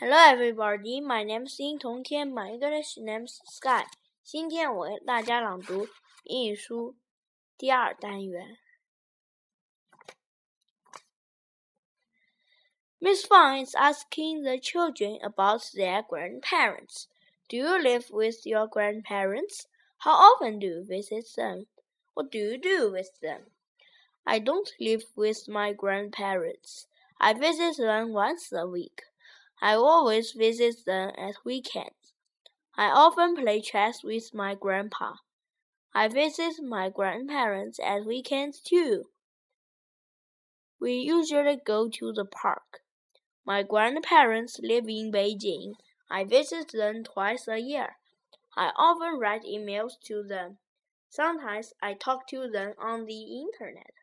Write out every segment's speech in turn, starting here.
Hello, everybody. My name is 殷同天. My English name is Sky. 今天我为大家朗读英语书第二单元。Miss Fang is asking the children about their grandparents. Do you live with your grandparents? How often do you visit them? What do you do with them? I don't live with my grandparents. I visit them once a week. I always visit them at weekends. I often play chess with my grandpa. I visit my grandparents at weekends too. We usually go to the park. My grandparents live in Beijing. I visit them twice a year. I often write emails to them. Sometimes I talk to them on the internet.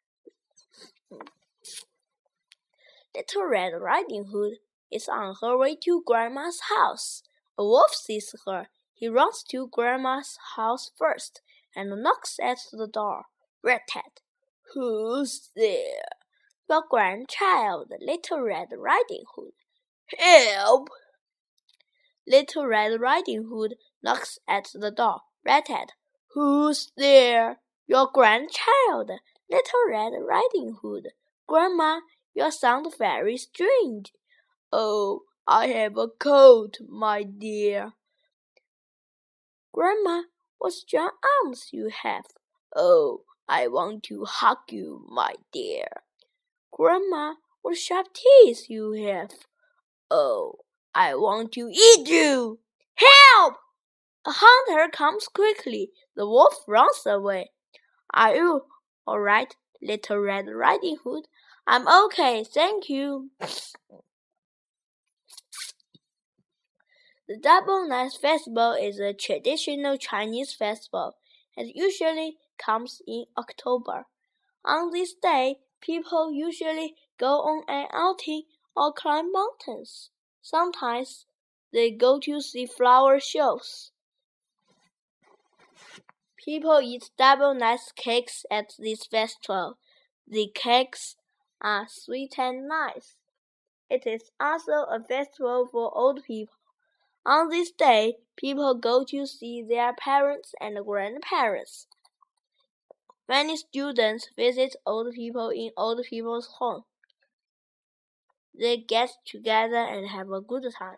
Little Red Riding Hood is on her way to Grandma's house. A wolf sees her. He runs to Grandma's house first and knocks at the door. Red Tat, who's there? Your grandchild, Little Red Riding Hood. Help! Little Red Riding Hood knocks at the door. Red Tat, who's there? Your grandchild, Little Red Riding Hood. Grandma, you sound very strange. Oh, I have a cold, my dear. Grandma, what strong arms you have. Oh, I want to hug you, my dear. Grandma, what sharp teeth you have. Oh, I want to eat you. Help! A hunter comes quickly. The wolf runs away. Are you all right, little Red Riding Hood? I'm okay, thank you. The Double Ninth Festival is a traditional Chinese festival and usually comes in October. On this day, people usually go on an outing or climb mountains. Sometimes they go to see flower shows. People eat double ninth cakes at this festival. The cakes are sweet and nice. It is also a festival for old people. On this day, people go to see their parents and grandparents. Many students visit old people in old people's home. They get together and have a good time.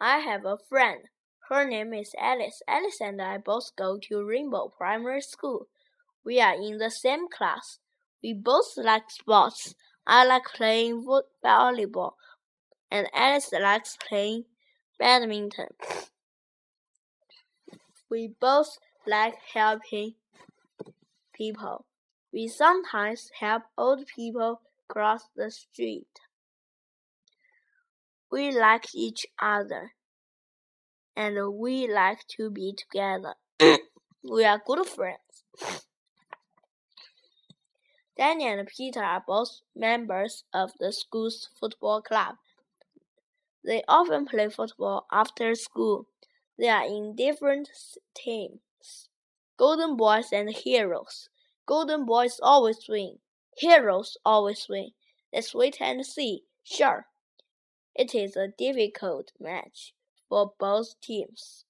I have a friend. Her name is Alice. Alice and I both go to Rainbow Primary School. We are in the same class. We both like sports. I like playing volleyball and Alice likes playing badminton. We both like helping people. We sometimes help old people cross the street. We like each other and we like to be together. we are good friends. Danny and Peter are both members of the school's football club. They often play football after school. They are in different teams. Golden Boys and Heroes. Golden Boys always win. Heroes always win. Let's wait and see. Sure. It is a difficult match for both teams.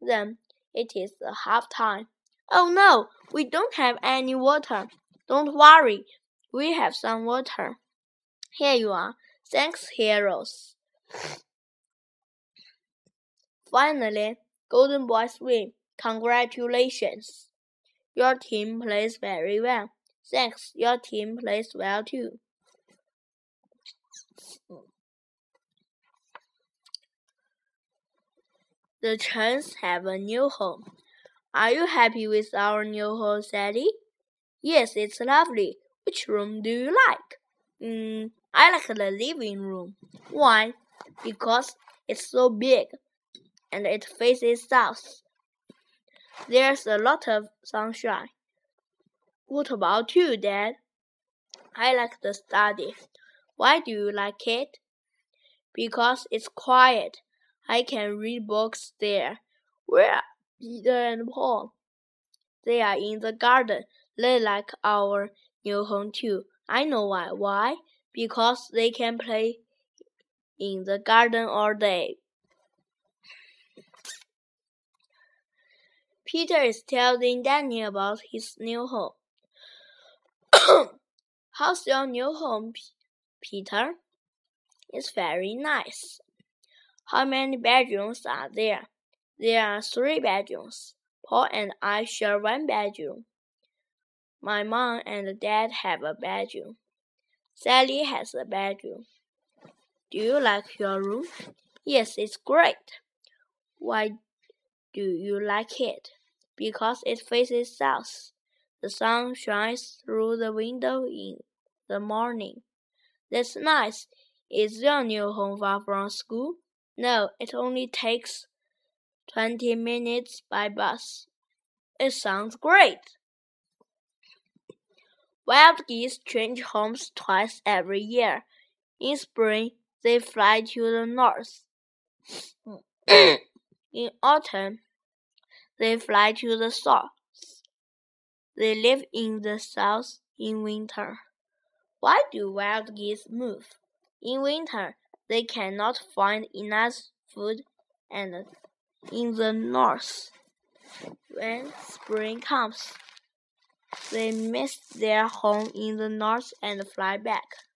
Then it is the half time. Oh no, we don't have any water. Don't worry, we have some water. Here you are. Thanks, heroes. Finally, Golden Boys win. Congratulations. Your team plays very well. Thanks, your team plays well too. The Chens have a new home. Are you happy with our new home, Sally? Yes, it's lovely. Which room do you like? Mm, I like the living room. Why? Because it's so big and it faces south. There's a lot of sunshine. What about you, Dad? I like the study. Why do you like it? Because it's quiet. I can read books there. Where are Peter and Paul? They are in the garden. They like our new home too. I know why. Why? Because they can play in the garden all day. Peter is telling Danny about his new home. How's your new home, Peter? It's very nice. How many bedrooms are there? There are three bedrooms. Paul and I share one bedroom. My mom and dad have a bedroom. Sally has a bedroom. Do you like your room? Yes, it's great. Why do you like it? Because it faces south. The sun shines through the window in the morning. That's nice. Is your new home far from school? No, it only takes twenty minutes by bus. It sounds great. Wild geese change homes twice every year. In spring, they fly to the north. in autumn, they fly to the south. They live in the south in winter. Why do wild geese move? In winter, they cannot find enough food and in the north. When spring comes, they miss their home in the north and fly back.